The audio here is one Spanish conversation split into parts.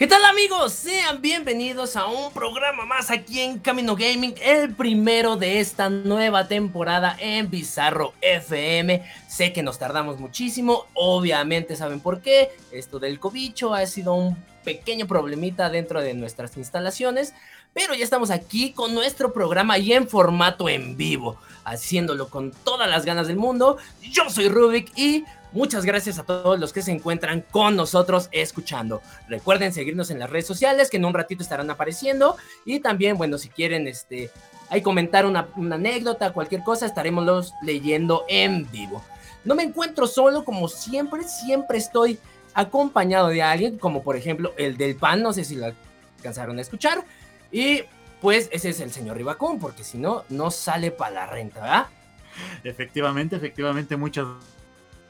¿Qué tal amigos? Sean bienvenidos a un programa más aquí en Camino Gaming, el primero de esta nueva temporada en Bizarro FM. Sé que nos tardamos muchísimo, obviamente saben por qué. Esto del cobicho ha sido un pequeño problemita dentro de nuestras instalaciones, pero ya estamos aquí con nuestro programa y en formato en vivo, haciéndolo con todas las ganas del mundo. Yo soy Rubik y Muchas gracias a todos los que se encuentran con nosotros escuchando. Recuerden seguirnos en las redes sociales que en un ratito estarán apareciendo. Y también, bueno, si quieren este, hay comentar una, anécdota, cualquier cosa, estaremos los leyendo en vivo. No me encuentro solo como siempre, siempre estoy acompañado de alguien, como por ejemplo el del pan, no sé si lo alcanzaron a escuchar. Y pues ese es el señor Ribacón, porque si no, no sale para la renta, ¿verdad? Efectivamente, efectivamente, muchas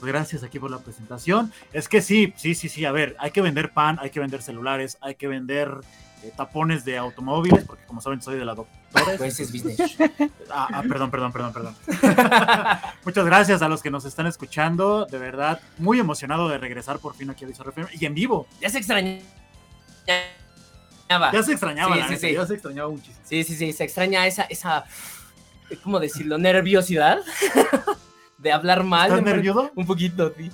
gracias aquí por la presentación. Es que sí, sí, sí, sí, a ver, hay que vender pan, hay que vender celulares, hay que vender eh, tapones de automóviles, porque como saben soy de la doctora. Pues es business. Ah, ah, perdón, perdón, perdón, perdón. Muchas gracias a los que nos están escuchando, de verdad, muy emocionado de regresar por fin aquí a Bizarro y en vivo. Ya se extrañaba. Ya se extrañaba, sí, sí, sí. ya se extrañaba muchísimo. Sí, sí, sí, se extraña esa, esa, ¿cómo decirlo? Nerviosidad de hablar mal. ¿Estás nervioso? Un poquito, sí.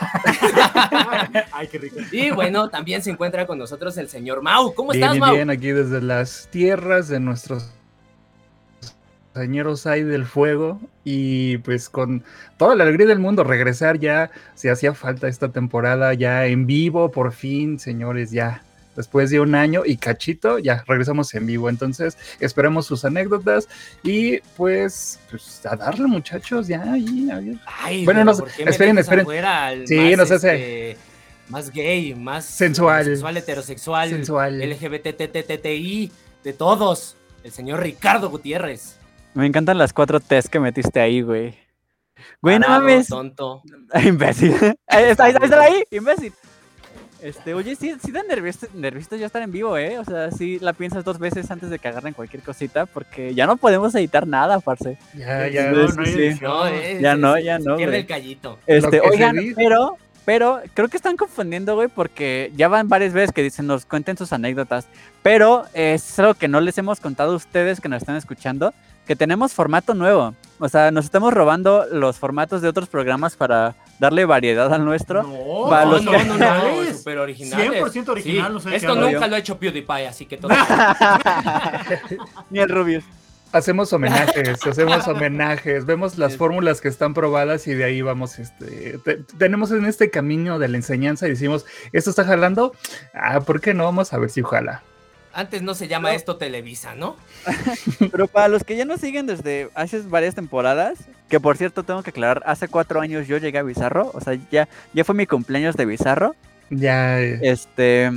Ay, qué rico. Y bueno, también se encuentra con nosotros el señor Mau. ¿Cómo estás, Mau? Bien, aquí desde las tierras de nuestros señores ahí del fuego y pues con toda la alegría del mundo regresar ya, se hacía falta esta temporada ya en vivo, por fin, señores, ya después de un año y cachito, ya regresamos en vivo. Entonces, esperemos sus anécdotas y pues, pues a darle, muchachos, ya. Ay, bueno, no, esperen, esperen. Sí, no sé. Este, más gay, más sensual, sensual heterosexual, sensual, LGBTTTI, de todos. El señor Ricardo Gutiérrez. Me encantan las cuatro T's que metiste ahí, güey. Güey, no mames. Tonto. imbécil. está, ahí, está ahí, imbécil. Este, oye, sí, sí da nervioso, ya estar en vivo, ¿eh? O sea, sí la piensas dos veces antes de que agarren cualquier cosita, porque ya no podemos editar nada, parce. Ya, ya, no, no, ya no, ya no. Pierde el callito. Este, oigan, pero, pero creo que están confundiendo, güey, porque ya van varias veces que dicen, nos cuenten sus anécdotas, pero es algo que no les hemos contado a ustedes que nos están escuchando, que tenemos formato nuevo. O sea, nos estamos robando los formatos de otros programas para darle variedad al nuestro. No, no, no, no, super original. 100% original, no sé Esto nunca lo ha hecho PewDiePie, así que todo. Ni el Rubius. Hacemos homenajes, hacemos homenajes, vemos las fórmulas que están probadas y de ahí vamos, este, tenemos en este camino de la enseñanza y decimos, ¿esto está jalando? Ah, ¿por qué no? Vamos a ver si jala. Antes no se llama esto Televisa, ¿no? Pero para los que ya nos siguen desde hace varias temporadas, que por cierto tengo que aclarar, hace cuatro años yo llegué a Bizarro, o sea, ya, ya fue mi cumpleaños de Bizarro. Ya. Este,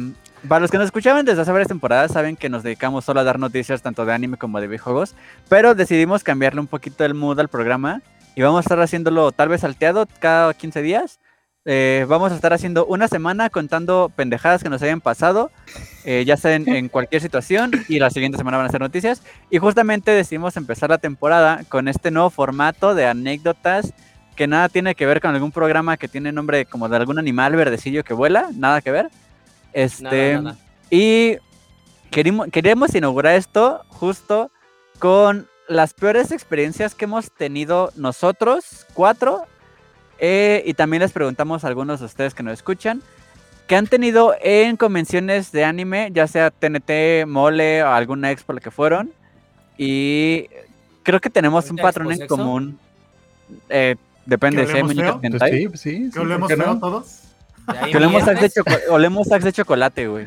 para los que nos escuchaban desde hace varias temporadas, saben que nos dedicamos solo a dar noticias tanto de anime como de videojuegos, pero decidimos cambiarle un poquito el mood al programa y vamos a estar haciéndolo tal vez salteado cada 15 días eh, vamos a estar haciendo una semana contando pendejadas que nos hayan pasado, eh, ya sea en, cualquier situación, y la siguiente semana van a ser noticias. Y justamente decidimos empezar la temporada con este nuevo formato de anécdotas que nada tiene que ver con algún programa que tiene nombre como de algún animal verdecillo que vuela, nada que ver. Este, Y queremos, queremos inaugurar esto justo con las peores experiencias que hemos tenido nosotros, cuatro, eh, y también les preguntamos a algunos de ustedes que nos escuchan, que han tenido en convenciones de anime, ya sea TNT, Mole o alguna expo la que fueron. Y creo que tenemos un patrón en común. Eh, depende, si hay muñecas Sí, sí, ¿Que olemos feo todos? Que olemos sacs de, olemos de chocolate, güey.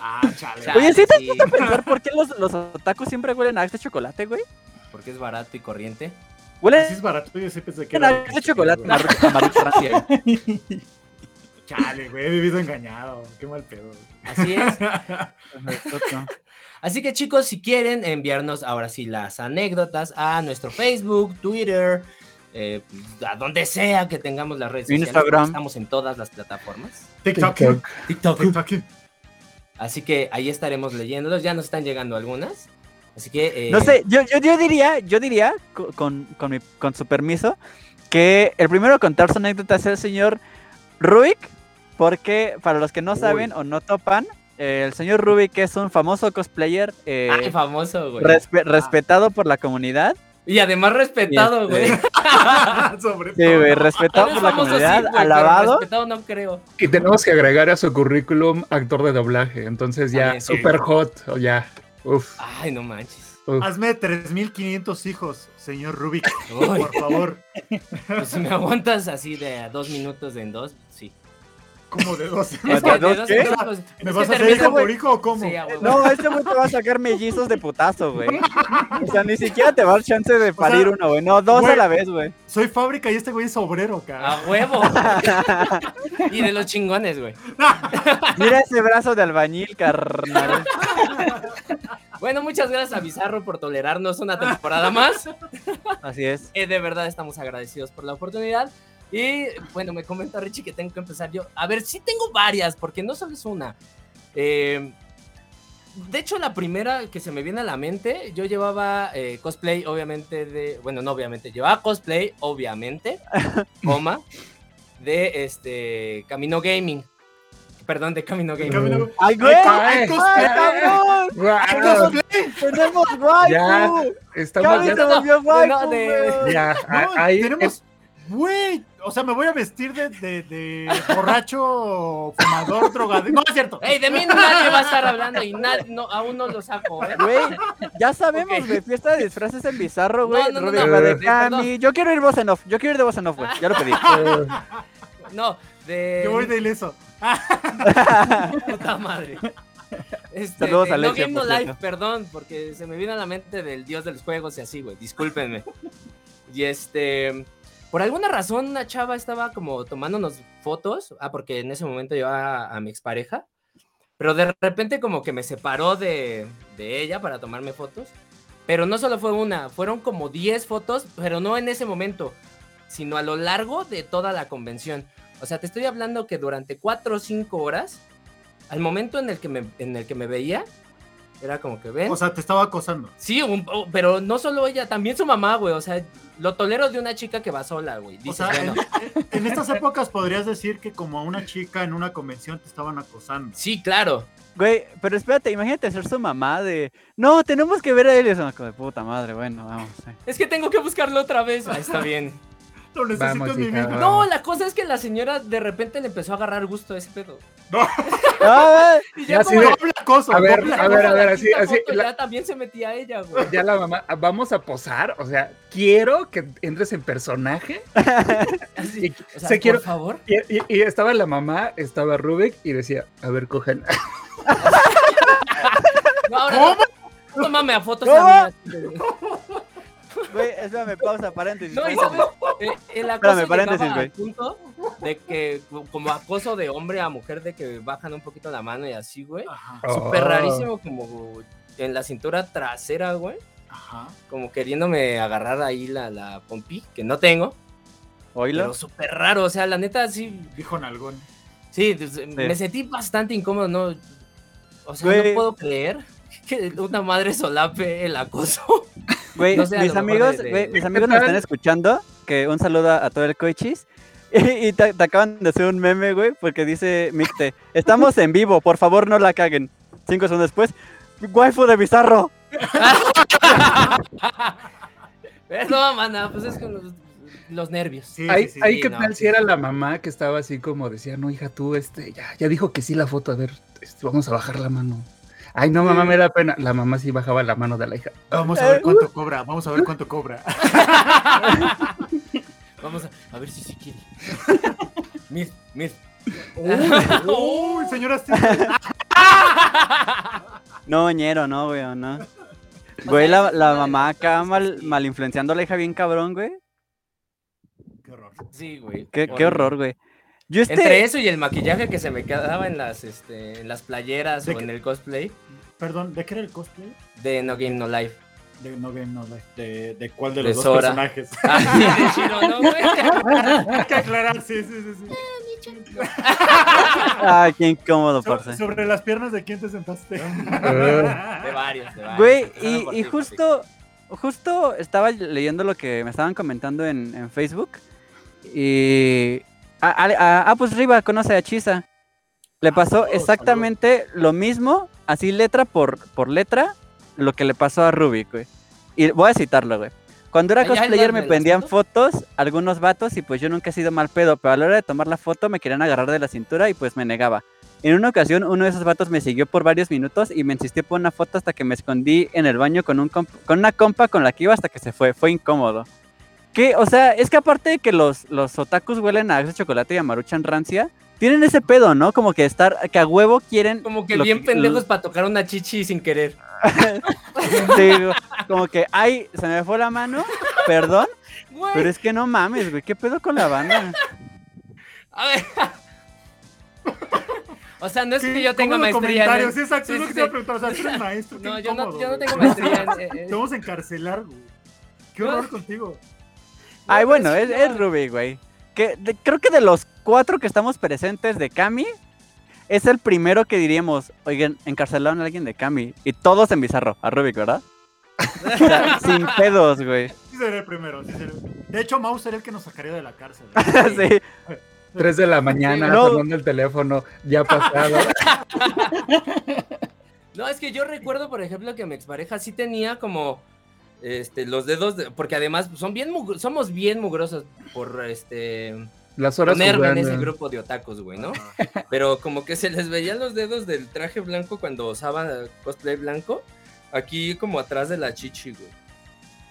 Ah, chale. Oye, ¿sí te sí. has puesto a pensar por qué los, los otakus siempre huelen a este chocolate, güey? Porque es barato y corriente. Huelen Si es barato, yo era. este chocolate. Chale, güey, he vivido engañado. Qué mal pedo. Así es. Así que chicos, si quieren enviarnos ahora sí las anécdotas a nuestro Facebook, Twitter, eh, a donde sea que tengamos las redes sociales. Instagram. porque Estamos en todas las plataformas. TikTok. TikTok. TikTok. TikTok. Así que ahí estaremos leyéndolos. Ya nos están llegando algunas. Así que. eh, No sé, yo, yo, yo diría, yo diría, co- con, con, mi- con su permiso, que el primero a contar su anécdota es el señor Rubik, porque para los que no saben o no topan, eh, el señor Rubik es un famoso cosplayer eh, Ay, famoso, güey. respe- respetado por la comunidad. Y además respetado, güey. este, Sobre Sí, todo. güey, Tal respetado por la sí, comunidad, güey, alabado. Respetado no creo. Y tenemos que agregar a su currículum actor de doblaje. Entonces ya, También, sí. super hot. O ya. Uf. Ay, no manches. uf. Hazme 3500 hijos, señor Rubik. Uy, Por favor. pues si me aguantas así de a dos minutos en dos, sí. Como de 12. Es que ¿De dos dos qué? dos, ¿Me vas a hacer hijo por hijo o cómo? Sí. No, este güey te va a sacar mellizos de putazo, güey. O sea, ni siquiera te va a dar chance de parir sea, uno, güey. No, dos güey. a la vez, güey. Soy fábrica y este güey es obrero, cara. A huevo. y de los chingones, güey. Mira ese brazo de albañil, carnal. Bueno, muchas gracias a Bizarro por tolerarnos una temporada más. Así es. Eh, de verdad estamos agradecidos por la oportunidad. Y bueno, me comenta Richie que tengo que empezar yo. A ver, sí tengo varias, porque no solo es una. Eh, de hecho, la primera que se me viene a la mente, yo llevaba eh, cosplay, obviamente, de. Bueno, no obviamente, llevaba cosplay, obviamente, coma, de este Camino Gaming. Perdón, de Camino Gaming. Camino- ¡Ay, güey! Ay, ¡Ay, ¡Ay! Guau. ¡Tenemos Ya, waifu! estamos ¡Gaby ya. volvió waifu, no, de-! Ya, No, ahí. tenemos. Güey, o sea, me voy a vestir de, de, de borracho, fumador, drogadicto. No, es cierto. ¡Ey, de mí nadie va a estar hablando y nadie, no, aún no lo saco, ¿eh? Güey, ya sabemos, güey. Fiesta de disfraces en Bizarro, güey. No, no, no, Rubik no, va de Cami. Yo quiero ir voz en off. Yo quiero ir de voz en off, güey. Ya lo pedí. No, de. Yo voy de ileso. Puta madre. Este, Saludos a No Game No Life, cierto. perdón, porque se me viene a la mente del dios de los juegos y así, güey. Discúlpenme. Y este. Por alguna razón, una chava estaba como tomándonos fotos. Ah, porque en ese momento llevaba a, a mi expareja. Pero de repente, como que me separó de, de ella para tomarme fotos. Pero no solo fue una, fueron como 10 fotos, pero no en ese momento, sino a lo largo de toda la convención. O sea, te estoy hablando que durante 4 o 5 horas, al momento en el que me, en el que me veía, era como que ven. O sea, te estaba acosando. sí, un- oh, pero no solo ella, también su mamá, güey. O sea, lo tolero de una chica que va sola, güey. O sea, bueno, en, en estas épocas podrías decir que como a una chica en una convención te estaban acosando. sí, claro. Güey, pero espérate, imagínate ser su mamá de. No, tenemos que ver a él. Y es una cosa de puta madre, bueno, vamos. eh. Es que tengo que buscarlo otra vez. Ah, está bien. Lo necesito Vamos, en mi vida. No, la cosa es que la señora de repente le empezó a agarrar gusto a ese pedo. ¡Ah, Y Ya como así de- Doble acoso. A ver, doble a ver, a ver, la así, la- Ya también se metía ella, güey. ya la mamá, vamos a posar, o sea, quiero que entres en personaje. Así, Y- o sea, se por quiero- favor. Y, y- y estaba la mamá, estaba Rubik y decía, a ver, cojan. No, ahora ¿Cómo? no. Tómame a fotos ¿Cómo? a mí. así, güey. Espérame, pausa, paréntesis. No, y sabes, Eh, el acoso Espérame, paréntesis, güey. al punto de que, como acoso de hombre a mujer, de que bajan un poquito la mano y así, güey. Ajá, Súper Oh. rarísimo, como en la cintura trasera, güey. ajá. Como queriéndome agarrar ahí la, la pompi, que no tengo. Oílo. Pero súper raro, o sea, la neta, sí, Dijo Nalgón. sí, pues, me sentí bastante incómodo, ¿no? O sea, Güey. no puedo creer que una madre solape el acoso. Güey, No sé, a mis amigos, de- de- güey, mis ¿Qué amigos nos están escuchando. Que un saludo a todo el coichis. Y, y te, te acaban de hacer un meme, güey, porque dice Micte, estamos en vivo, por favor no la caguen. Cinco segundos después, waifu de bizarro. No, mana, pues es que los, los nervios. Sí, Ahí, sí, sí. ahí sí, qué no, tal sí. si era la mamá que estaba así como decía, no, hija, tú, este, ya, ya dijo que sí la foto, a ver, este, vamos a bajar la mano. Ay, no, mamá, me da pena. La mamá sí bajaba la mano de la hija. Vamos a ver cuánto cobra. Vamos a ver cuánto cobra. Vamos a, a ver si se quiere. Mir, mir. Uy, señora. No, ñero, no, güey, no. Güey, la, la mamá acá mal, mal influenciando a la hija bien cabrón, güey. Qué horror. Sí, güey. Qué, qué horror, güey. Yo este... Entre eso y el maquillaje que se me quedaba en las, este, en las playeras ¿De o en el cosplay Perdón, ¿de qué era el cosplay? de No Game No Life. De No Game No Life. ¿De, de cuál de De los dos Sora. personajes? Ah, sí, de Shiro, ¿no, güey? Hay que aclarar, sí, sí, sí. sí. Ay, qué incómodo, So- parce. sobre las piernas de quién te sentaste. De varios, de varios. Güey, y, y ti, justo, justo estaba leyendo lo que me estaban comentando en, en Facebook. Y. Ah, ah, ah, ah, pues Riva conoce a Chisa. Le pasó saludos, exactamente lo mismo, así letra por, por letra, lo que le pasó a Rubik, güey. Y voy a citarlo, güey. Cuando era ¿Ah, cosplayer me acento? fotos, algunos vatos, y pues yo nunca he sido mal pedo, pero a la hora de tomar la foto me querían agarrar de la cintura y pues me negaba. En una ocasión, uno de esos vatos me siguió por varios minutos y me insistió por una foto hasta que me escondí en el baño con, un comp- con una compa con la que iba hasta que se fue. Fue incómodo. Que, o sea, es que aparte de que los, los otakus huelen a de chocolate y a maruchan rancia, tienen ese pedo, ¿no? Como que estar, que a huevo quieren. Como que bien que- pendejos para tocar una chichi sin querer. Sí, como que, ay, se me fue la mano, perdón, Güey, pero es que no mames, güey, ¿qué pedo con la banda? a ver. O sea, no es que yo tenga ¿cómo los maestría. comentarios? exacto, Sí, es lo que te iba a sí. preguntar. O sea, tú eres maestro. qué No, yo no, yo tengo maestría en- Te vamos a encarcelar, güey. Qué horror contigo. Ay, No, bueno, es, es. Ruby, güey. Que de- creo que de los cuatro que estamos presentes de Cami, es el primero que diríamos, oigan, encarcelaron a alguien de Cami. Y todos en bizarro, a Rubik, ¿verdad? O sea, sin pedos, güey. Sí sería el primero. sí sería- De hecho, Mau sería el que nos sacaría de la cárcel. sí. 3 de la mañana, No. sonando el teléfono, ya pasado. No, es que yo recuerdo, por ejemplo, que mi expareja sí tenía como este los dedos, de- porque además son bien mug- somos bien mugrosos por este Las horas ponerme en ese grupo de otakus, güey, ¿no? Pero como que se les veían los dedos del traje blanco cuando usaban cosplay blanco, aquí como atrás de la chichi, güey.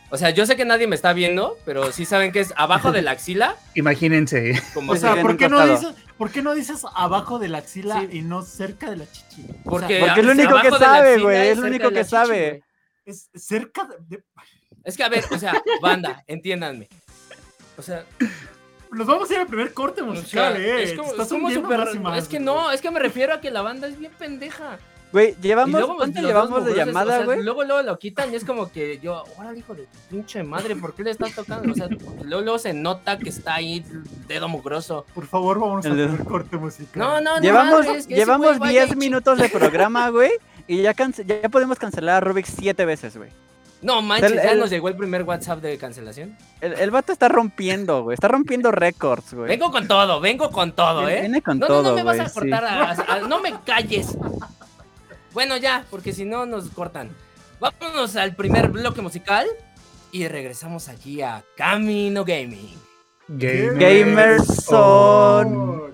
O sea, yo sé que nadie me está viendo, pero sí saben que es abajo de la axila, Imagínense. como O sea, ¿por qué, no dices, ¿por qué no dices abajo de la axila Sí. y no cerca de la chichi? O sea, porque, Porque es lo único que sabe, güey, es lo único que chichi, sabe. Es cerca de, de- Es que a ver, o sea, banda, entiéndanme. O sea, Nos vamos a ir al primer corte o musical, sea, eh. es como, Estás es como súper- más es que no, es que me refiero a que la banda es bien pendeja. Güey, llevamos, luego, pues, ¿cuánto los llevamos de llamada, o sea, güey? luego, luego lo quitan y es como que yo, órale, hijo de tu pinche madre, ¿por qué le estás tocando? O sea, luego, luego se nota que está ahí dedo mugroso. Por favor, vamos de- primer corte musical. No, no, no. Llevamos, madre, es que ese llevamos güey vaya 10 y chi- minutos de programa, güey, y ya, ya podemos cancelar a Rubik 7 veces, güey. No, manches, El- ya el- nos llegó el primer WhatsApp de cancelación. El, el vato está rompiendo, güey, está rompiendo récords, güey. Vengo con todo, vengo con todo, ¿eh? Viene con no, todo, no, no me vas güey, a sí. cortar, a- a- no me calles. Bueno, ya, porque si no nos cortan. Vámonos al primer bloque musical y regresamos aquí a Camino Gaming. Gamer Gamers son.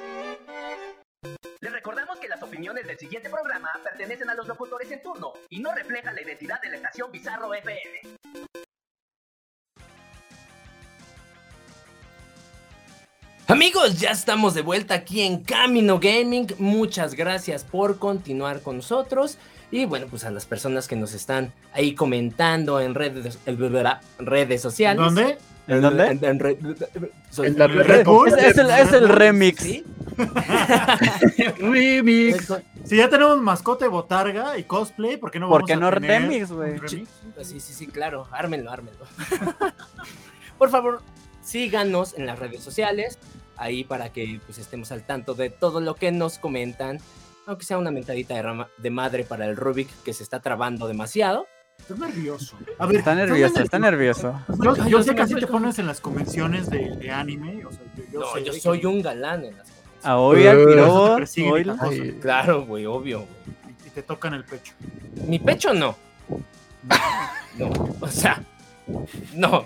Recordamos que las opiniones del siguiente programa pertenecen a los locutores en turno y no reflejan la identidad de la estación Bizarro FM. Amigos, ya estamos de vuelta aquí en Camino Gaming. Muchas gracias por continuar con nosotros. Y bueno, pues a las personas que nos están ahí comentando en redes, redes sociales. ¿Dónde? ¿En dónde? En- en En la ¿El Red Bull? Es, es el, es el remix. ¿Sí? Remix. Si ya tenemos mascota de botarga y cosplay, ¿por qué no ¿Por vamos qué a no tener remix, güey? remix? Sí, sí, sí, claro. Ármenlo, ármenlo. Por favor, síganos en las redes sociales. Ahí para que pues, estemos al tanto de todo lo que nos comentan. Aunque sea una mentadita de, rama- de madre para el Rubik que se está trabando demasiado. Estás nervioso. A ver, Está ¿tú nervioso, está nervioso. Yo, yo sé que así te pones en las convenciones de, de anime. O sea, yo, yo No, sé yo que- soy un galán en las. A hoy al pirobo, Claro, güey, obvio. y, te tocan el pecho. Mi pecho no. No, o sea, no.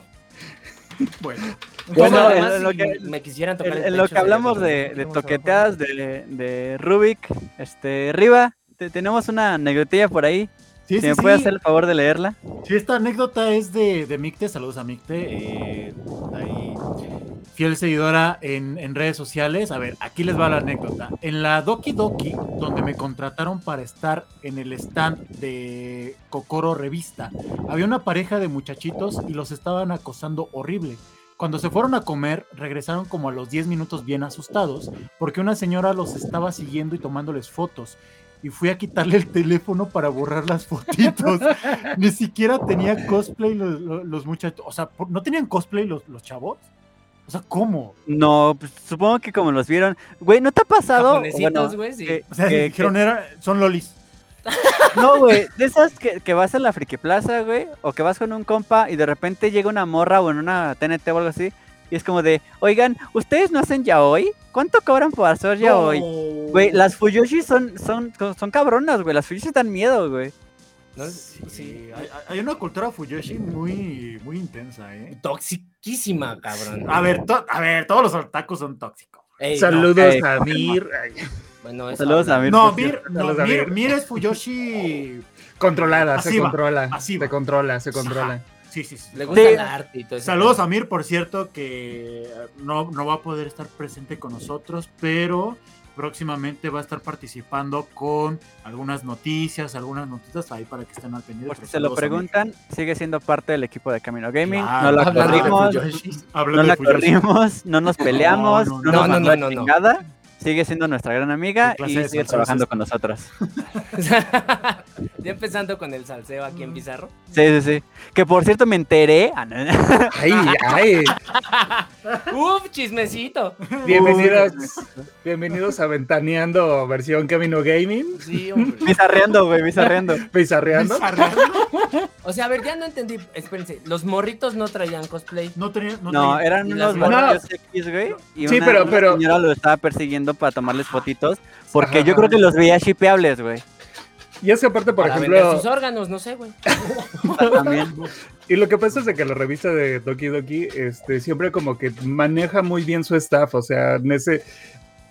Bueno, Bueno, además, en lo que- me quisieran tocar En, el en lo que hablamos de, toqueteadas de, de Rubik, este, Riva, te- tenemos una anécdotilla por ahí. Sí, sí, me sí. puede hacer el favor de leerla. Sí, esta anécdota es de, de Micte. Saludos a Micte. eh, ahí, fiel seguidora en, en redes sociales. A ver, aquí les va la anécdota. En la Doki Doki, donde me contrataron para estar en el stand de Kokoro Revista, había una pareja de muchachitos y los estaban acosando horrible. Cuando se fueron a comer, regresaron como a los 10 minutos bien asustados, porque una señora los estaba siguiendo y tomándoles fotos. Y fui a quitarle el teléfono para borrar las fotitos. Ni siquiera tenía cosplay los, los- los muchachos. O sea, ¿por- ¿no tenían cosplay los, los chavos? O sea, ¿cómo? No, pues, supongo que como los vieron. Güey, ¿no te ha pasado? Japonesitos, Bueno, güey, sí. que- O sea, que- dijeron, era, son lolis. no, güey, de esas que, que vas a la Friki Plaza, güey, o que vas con un compa y de repente llega una morra o en una TNT o algo así, y es como de, oigan, ¿ustedes no hacen yaoi? ¿Cuánto cobran por hacer yaoi? Güey, las Fuyoshi son, son, son cabronas, güey, las Fuyoshi dan miedo, güey. ¿no? Sí, Sí. Hay, hay una cultura Fuyoshi muy, muy intensa, ¿eh? Toxiquísima, cabrón. A ver, to- a ver, todos los otakus son tóxicos. Ey, no, Saludos eh, a Mir. Bueno, eso Saludos a. Mir. No, Mir, no, Mir, es Fuyoshi. Controlada, se controla. Se controla, se controla. Sí, sí, sí. Le gusta Sí. el arte y todo eso. Saludos a Mir, por cierto, que no, no va a poder estar presente con nosotros, pero próximamente va a estar participando con algunas noticias, algunas notitas ahí para que estén al pendiente. Por si pero se lo preguntan, sigue siendo parte del equipo de Camino Gaming. Claro, no la corrimos, no de la corrimos, no nos peleamos, no, no, no, nos no, mandó no, a no, no. chingada. Sigue siendo nuestra gran amiga ¿Qué clase y sigue trabajando con nosotros. ya empezando con el salseo aquí en Bizarro. Sí, sí, sí. Que por cierto me enteré. ah, no, Ay, ay. Uf, chismecito. Bienvenidos, bienvenidos a Ventaneando versión Camino Gaming. Sí, hombre. Bizarreando, güey, bizarreando. Pizarreando. O sea, a ver, ya no entendí. Espérense, los morritos no traían cosplay. No tenía. No, No, eran unos las morrillos X, güey. Y Sí, una, pero- una pero- señora lo estaba persiguiendo para tomarles fotitos. Porque Ajá. yo creo que los veía shipeables, güey. Y es que aparte, por para ejemplo, sus órganos, no sé, güey. También. y lo que pasa es de que la revista de Doki Doki este, siempre como que maneja muy bien su staff, o sea, en ese...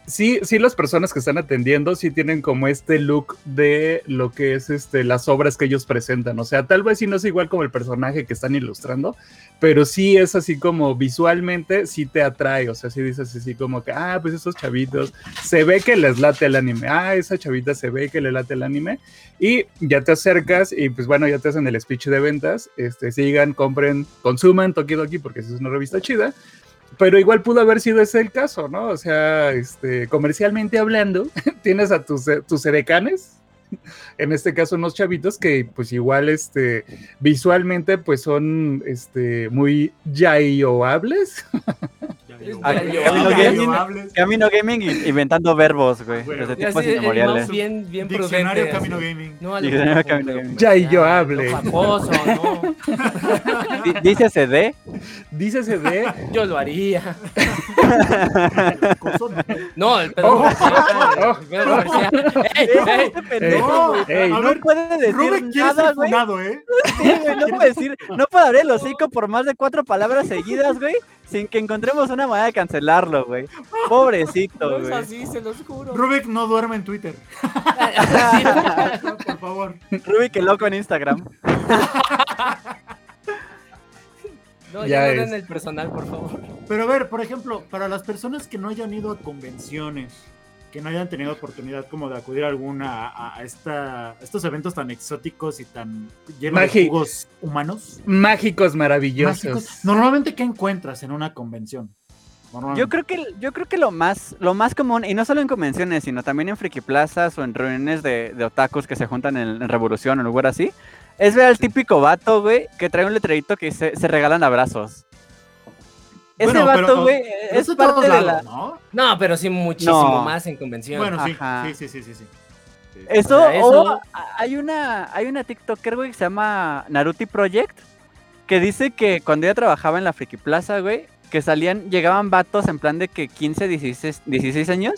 Sí, sí, las personas que están atendiendo sí tienen como este look de lo que es este, las obras que ellos presentan. O sea, tal vez sí no es igual como el personaje que están ilustrando, pero sí es así como visualmente sí te atrae. O sea, sí dices así como que, ah, pues esos chavitos, se ve que les late el anime. Ah, esa chavita se ve que le late el anime. Y ya te acercas y pues bueno, ya te hacen el speech de ventas. Este, sigan, compren, consuman Toki Doki porque es una revista chida. Pero igual pudo haber sido ese el caso, ¿no? O sea, este, comercialmente hablando, tienes a tus, eh, tus edecanes, en este caso unos chavitos que pues igual este, visualmente pues son este, muy yayoables. Camino Gaming y- inventando verbos, güey. Bueno. Desde tiempos inmemoriales. mouse bien, bien Diccionario. Camino. Gaming. No, Diccionario Camino Gaming. Ya y yo no hable. famoso, no. Dice CD. Dícese de... Yo lo haría. No. No, el pedo comercial. Ey, No, puede decir nada, ¿eh? Güey, no puede decir, no puede abrir el hocico por más de cuatro palabras seguidas, güey, sin que encontremos una manera de cancelarlo, güey. Pobrecito, No es güey. así, se los juro. Rubik no duerme en Twitter. Por favor. Ruby que loco en Instagram. No, Ya ya no den el personal, por favor. Pero a ver, por ejemplo, para las personas que no hayan ido a convenciones, que no hayan tenido oportunidad como de acudir a alguna a, a esta, a estos eventos tan exóticos y tan llenos de jugos humanos, Mágicos maravillosos. mágicos, normalmente ¿qué encuentras en una convención? Yo creo que yo creo que lo más lo más común y no solo en convenciones, sino también en friki plazas o en reuniones de, de otakus que se juntan en, en Revolución o en lugar así, es ver al típico vato, güey, que trae un letrerito que dice se regalan abrazos. Ese Bueno, vato, güey, es parte de la ¿no? No, pero sí muchísimo No. más en convención. Bueno, sí, Ajá. sí, sí, sí, sí, sí. Eso, O sea, eso- hay una, hay una TikToker, güey, que se llama Naruti Project, que dice que cuando ella trabajaba en la Friki Plaza, güey, que salían, llegaban vatos en plan de que 15, 16, 16 años,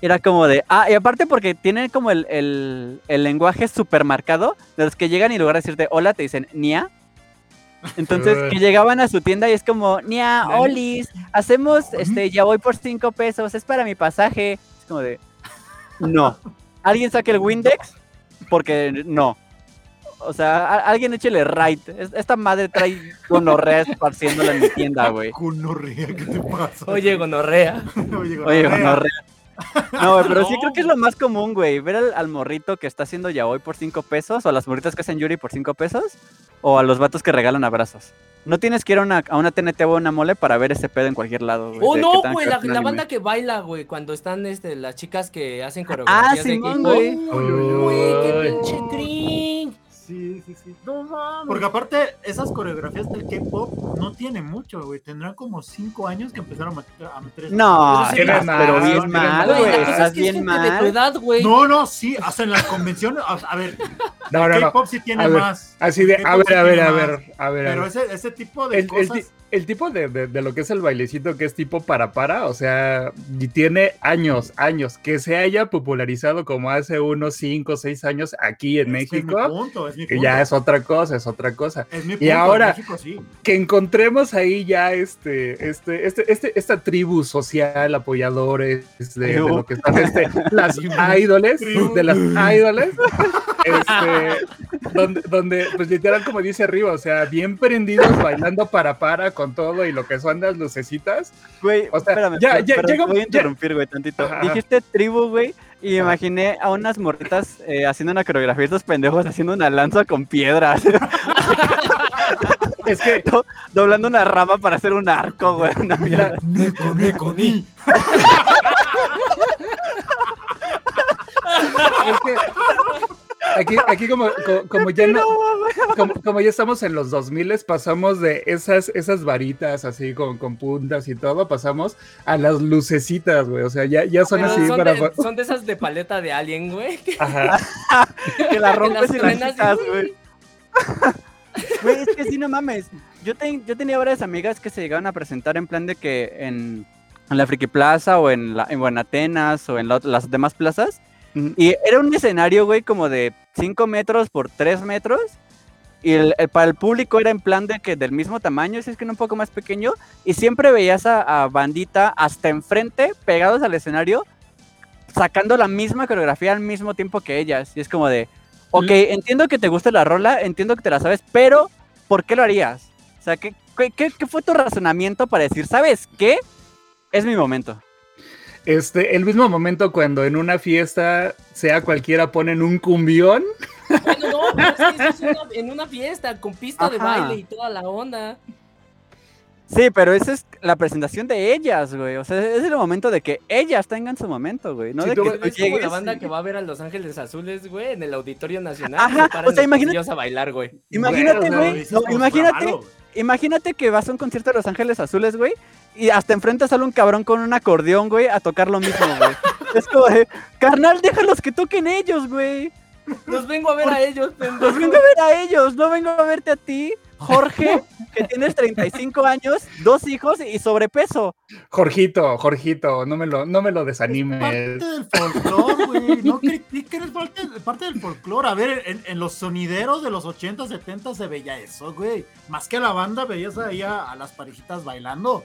era como de, ah, y aparte porque tienen como el, el, el lenguaje súper marcado, de los que llegan y en lugar de decirte hola, te dicen nia. Entonces, que llegaban a su tienda y es como, nia, olis, hacemos, este, ya voy por 5 pesos, es para mi pasaje. Es como de, no. ¿Alguien saque el Windex? Porque no. O sea, alguien échele right. Es- Esta madre trae gonorrea esparciéndola en mi tienda, güey. Gonorrea, ¿qué te pasa? Oye, gonorrea. Oye, Oye, gonorrea. No, güey, pero sí creo que es lo más común, güey. Ver al, al morrito que está haciendo yaoi por 5 pesos, o a las morritas que hacen yuri por 5 pesos, o a los vatos que regalan abrazos. No tienes que ir a una, a una TNT o a una mole para ver ese pedo en cualquier lado, güey. Oh, de no, güey, la, banda que baila, güey, cuando están este, las chicas que hacen Ah, coreografías de Simón, K-pop. güey. Uy, uy, uy. Qué pinche drink. Sí, sí, sí. No mames. Porque aparte, esas coreografías del K-pop no tienen mucho, güey. Tendrán como 5 años que empezaron a meter, a meter No, Pero sí, pero mal, bien mal. Güey, Estás bien gente de tu mal. edad, güey. No, no, sí, hasta en las convenciones. A, a ver, No, no, no. K-pop sí tiene A ver, más. Así de, a sí ver, a ver, a ver, a ver. Pero ese, ese tipo de El, cosas. el tipo de, de- de lo que es el bailecito que es tipo para para, o sea, y tiene años, años, que se haya popularizado como hace unos 5 o 6 años aquí en es que es mi México, punto, es mi que ya es otra cosa, es otra cosa. Es mi y punto, en ahora- México sí. Que encontremos ahí ya este, este, este, este, esta tribu social, apoyadores de, de lo que están este, las ídoles, de las ídoles, este, donde, donde, pues literal como dice arriba, o sea, bien prendidos bailando para para con todo y lo que son las lucecitas. Güey, O sea, espérame, ya- ya- llega- te voy a ya- interrumpir, güey, tantito. Ajá. Dijiste tribu, güey, y me imaginé a unas morritas eh, haciendo una coreografía, estos pendejos haciendo una lanza con piedras, Es que doblando una rama para hacer un arco, güey. una mierda. Nico, ni. Es que aquí, aquí como, co- como, ya no, como, como ya estamos en los 2000 pasamos de esas, esas varitas así con, con puntas y todo, pasamos a las lucecitas, güey. O sea, ya, ya son Pero así son, para. de, son de esas de paleta de alien, güey. que- Ajá. que la que rompes las y la truenas, quitas, güey. güey. Es que sí, no mames. Yo, ten- yo tenía varias amigas que se llegaban a presentar en plan de que en, en la Friki Plaza o en, la, en, o en Atenas o en la las demás plazas. Y era un escenario, güey, como de 5 metros por 3 metros. Y el- el- para el público era en plan de que del mismo tamaño, si es que no un poco más pequeño. Y siempre veías a, a bandita hasta enfrente, pegados al escenario, sacando la misma coreografía al mismo tiempo que ellas. Y es como de, ok, entiendo que te guste la rola, entiendo que te la sabes, pero ¿por qué lo harías? O sea, ¿qué, qué, qué- qué fue tu razonamiento para decir, ¿sabes qué? Es mi momento. Este, el mismo momento cuando en una fiesta, sea cualquiera, ponen un cumbión. Bueno, no, pero es que eso es una- en una fiesta con pista de baile y toda la onda. Sí, pero esa es la presentación de ellas, güey. O sea, es el momento de que ellas tengan su momento, güey. No Sí, de tú- que Es tú como la banda que va a ver a Los Ángeles Azules, güey, en el Auditorio Nacional. Ajá, o sea, imagínate- a bailar, güey. Imagínate, güey. no, imagínate, malo, imagínate que vas a un concierto de Los Ángeles Azules, güey. Y hasta enfrente sale un cabrón con un acordeón, güey, a tocar lo mismo, güey. es como de, carnal, déjalos que toquen ellos, güey. Los vengo a ver a ellos, Los pendejo. vengo a ver a ellos, no vengo a verte a ti, Jorge, que tienes 35 años, dos hijos y sobrepeso. Jorgito, Jorgito, no me lo, no me lo Parte desanimes. del folclore, güey. No critiquen, es parte, parte del folclore. A ver, en, en los sonideros de los 80, 70 se veía eso, güey. Más que a la banda, veías ahí a, a las parejitas bailando.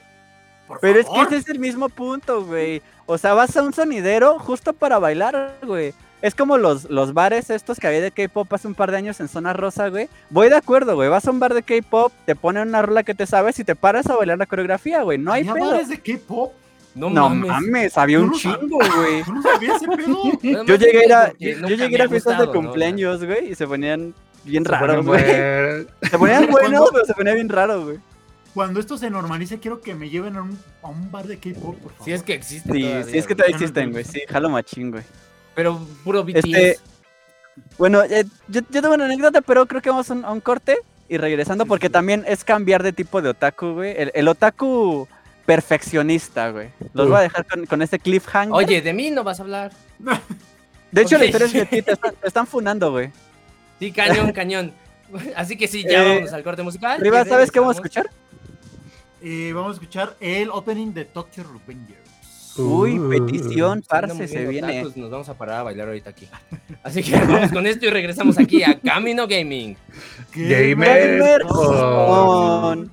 Por Pero es que ese es el mismo punto, güey. O sea, vas a un sonidero justo para bailar, güey. Es como los, los bares estos que había de K-pop hace un par de años en Zona Rosa, güey. Voy de acuerdo, güey. Vas a un bar de K-pop, te ponen una rola que te sabes y te paras a bailar la coreografía, güey. No hay ¿Había pedo. bares de K-pop? No, No mames. mames, había un chingo, güey. Yo no sabía ese pedo. Yo llegué a yo, llegué a fiestas gustado, de cumpleaños, güey, y se ponían bien raros, güey. Se ponían buenos, pero se ponía bien raro, güey. Cuando esto se normalice, quiero que me lleven a un, a un bar de K-pop, por favor. Si es que existe. Sí, todavía, sí, es que güey. todavía existen, güey. Sí, jalo machín, güey. Pero puro BTS. Este, bueno, eh, yo, yo tengo una anécdota, pero creo que vamos a un, a un corte y regresando, Sí, porque sí. también es cambiar de tipo de otaku, güey. El, el otaku perfeccionista, güey. Los voy a dejar con, con este cliffhanger. Oye, de mí no vas a hablar. De hecho, la Ok. historia es que a ti te están, te están funando, güey. Sí, cañón, cañón. Así que sí, ya Eh, vamos al corte musical. Riva, ¿sabes qué vamos a escuchar? Y vamos a escuchar el opening de Tokyo Revengers. Uy, Uh. petición, parce, se viene. otakus, Nos vamos a parar a bailar ahorita aquí. Así que vamos con esto y regresamos aquí a Camino Gaming. Gamer Con-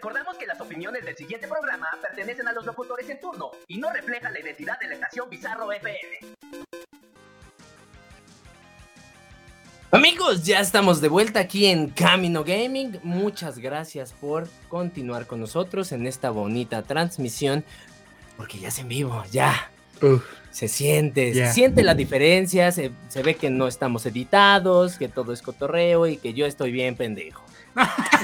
Recordamos que las opiniones del siguiente programa pertenecen a los locutores en turno y no reflejan la identidad de la estación Bizarro FM. Amigos, ya estamos de vuelta aquí en Camino Gaming. Muchas gracias por continuar con nosotros en esta bonita transmisión. Porque ya es en vivo, ya. Uf, Se siente, se siente la diferencia, se, se ve que no estamos editados, que todo es cotorreo y que yo estoy bien pendejo.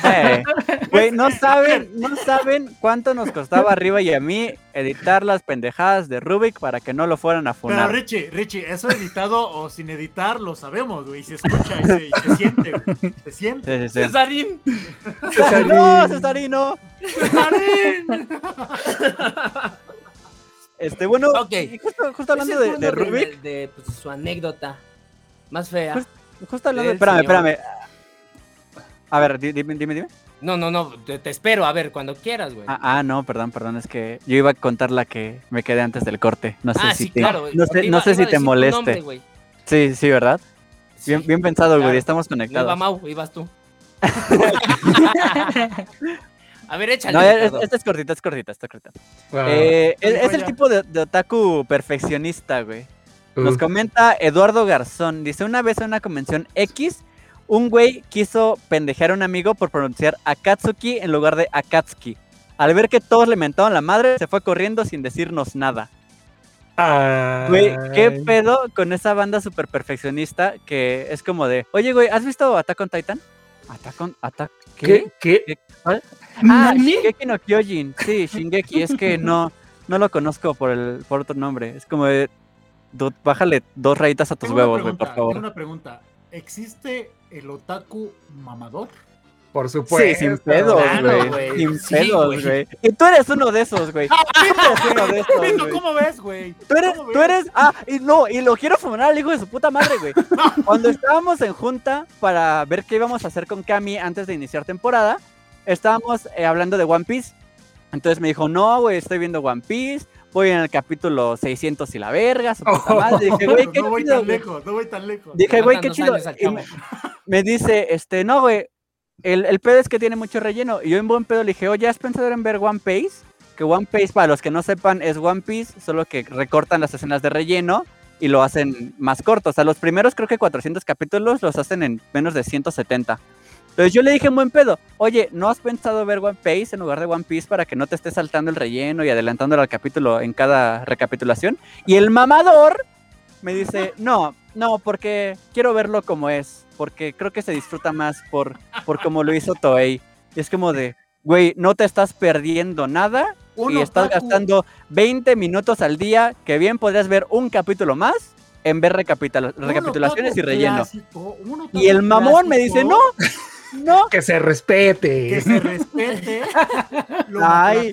Eh, Güey, no saben, no saben cuánto nos costaba arriba y a mí editar las pendejadas de Rubik para que no lo fueran a Pero funar. Richie, Richie, eso editado o sin editar lo sabemos, güey. Se escucha y se, y se siente, güey. Se siente. Sí, sí, sí. Cesarín. No, Cesarino. ¡Cesarín! Este, bueno, Ok. y justo, justo hablando de, Rubik, De, de, pues, su anécdota más fea. Pues- justo hablando Espérame, señor. espérame. A ver, di- dime, dime, dime. No, no, no, te, te espero, a ver, cuando quieras, güey. Ah, ah, no, perdón, perdón, es que yo iba a contar la que me quedé antes del corte. No sé Ah, si sí, te, claro. no sé, iba- no sé iba si te moleste. nombre, sí, sí, ¿verdad? Bien, Sí, bien pensado, claro. güey, estamos No iba conectados. Mau, ibas tú. a ver, échale. No, esta es cortita, es cortita, está cortita. wow. Eh, es, el tipo de, de otaku perfeccionista, güey. Nos comenta Eduardo Garzón. Dice, una vez en una convención X, un güey quiso pendejear a un amigo por pronunciar Akatsuki en lugar de Akatsuki. Al ver que todos le mentaban la madre, se fue corriendo sin decirnos nada. Güey, ¿qué pedo con esa banda super perfeccionista que es como de, oye, güey, ¿has visto Attack on Titan? Attack on... Attack... ¿Qué? ¿Qué? ¿Qué? ¿Cuál? Ah, ¿Nani? Shingeki no Kyojin. Sí, Shingeki. Es que no, no lo conozco por el por otro nombre. Es como de. bájale dos rayitas a tus Tengo huevos, güey, por pregunta, tengo favor. una pregunta. ¿Existe el otaku mamador? Por supuesto. Sí, sin pedos, güey. Sin Sí, pedos, güey. güey. Y tú eres uno de esos, güey. Tú eres uno de esos, Pito, güey. ¿Cómo ves, güey? Tú eres, ¿Cómo tú eres, ah, y no, y lo quiero fumar al hijo de su puta madre, güey. Cuando estábamos en junta para ver qué íbamos a hacer con Cami antes de iniciar temporada, estábamos eh, hablando de One Piece. Entonces me dijo, no, güey, estoy viendo One Piece, voy en el capítulo 600 y la verga, su puta madre. Dije, güey, qué no voy chido, tan güey. lejos, no voy tan lejos. Dije, güey, qué chido. Y me dice, este, no, güey, el, el pedo es que tiene mucho relleno. Y yo en buen pedo le dije, oye, ¿has pensado en ver One Piece? Que One Piece, para los que no sepan, es One Piece, solo que recortan las escenas de relleno y lo hacen más corto. O sea, los primeros creo que 400 capítulos los hacen en menos de 170. Entonces yo le dije en buen pedo, oye, ¿no has pensado ver One Piece en lugar de One Piece para que no te estés saltando el relleno y adelantándolo al capítulo en cada recapitulación? Y el mamador me dice, no, no, porque quiero verlo como es, porque creo que se disfruta más por, por como lo hizo Toei. Y es como de, güey, no te estás perdiendo nada Un y estás gastando 20 minutos al día que bien podrías ver un capítulo más en ver un recapitulaciones y relleno. clásico, Y el mamón me dice, clásico no, no, Que se respete. Que se respete lo Ay,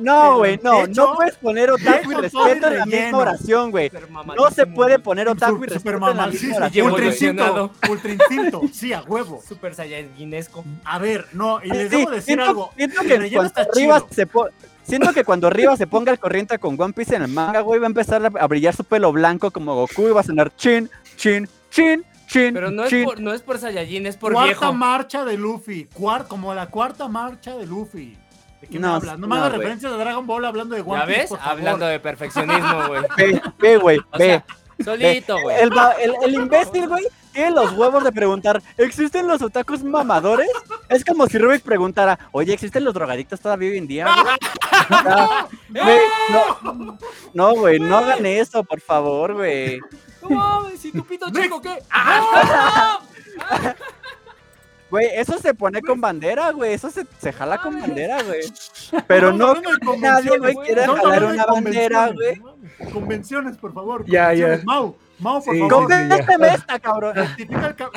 no, güey, no, hecho no puedes poner otaku y respeto en la misma oración, güey. No se puede poner otaku y respeto super en la misma oración. ultra instinto, ultra instinto, sí, a huevo. Super Saiyajinesco. A ver, no, y les Sí, debo decir siento, algo. siento que cuando está Rivas chido. se po- siento que cuando Rivas se ponga al corriente con One Piece en el manga, güey, va a empezar a, a brillar su pelo blanco como Goku y va a sonar chin, chin, chin, chin, Pero no es, por, no es por Saiyajin, es por cuarta viejo. marcha de Luffy, cuar- como la cuarta marcha de Luffy. ¿De qué No, me hablas? No me no, hagas güey. referencias de Dragon Ball hablando de One ¿Ya Piece, ves? por favor. Hablando de perfeccionismo, güey. Ve, ve, güey, ve. sea, solito, güey. El, el- el imbécil, güey, tiene los huevos de preguntar, ¿existen los otakus mamadores? Es como si Rubik preguntara, oye, ¿existen los drogadictos todavía hoy en día? güey?" O sea, güey, no, no, güey, no hagan eso, por favor, güey. No mames, ¿y tu pito chico qué? Güey, eso se pone con bandera, güey. Eso se, se jala con bandera, güey. Pero no nadie, güey, convenciones, quiere jalar una bandera, güey. convenciones. Por favor. Ya, ya. Mau, Mau, por Sí, favor. Convénceme esta, cabrón. Rectifica el, ca-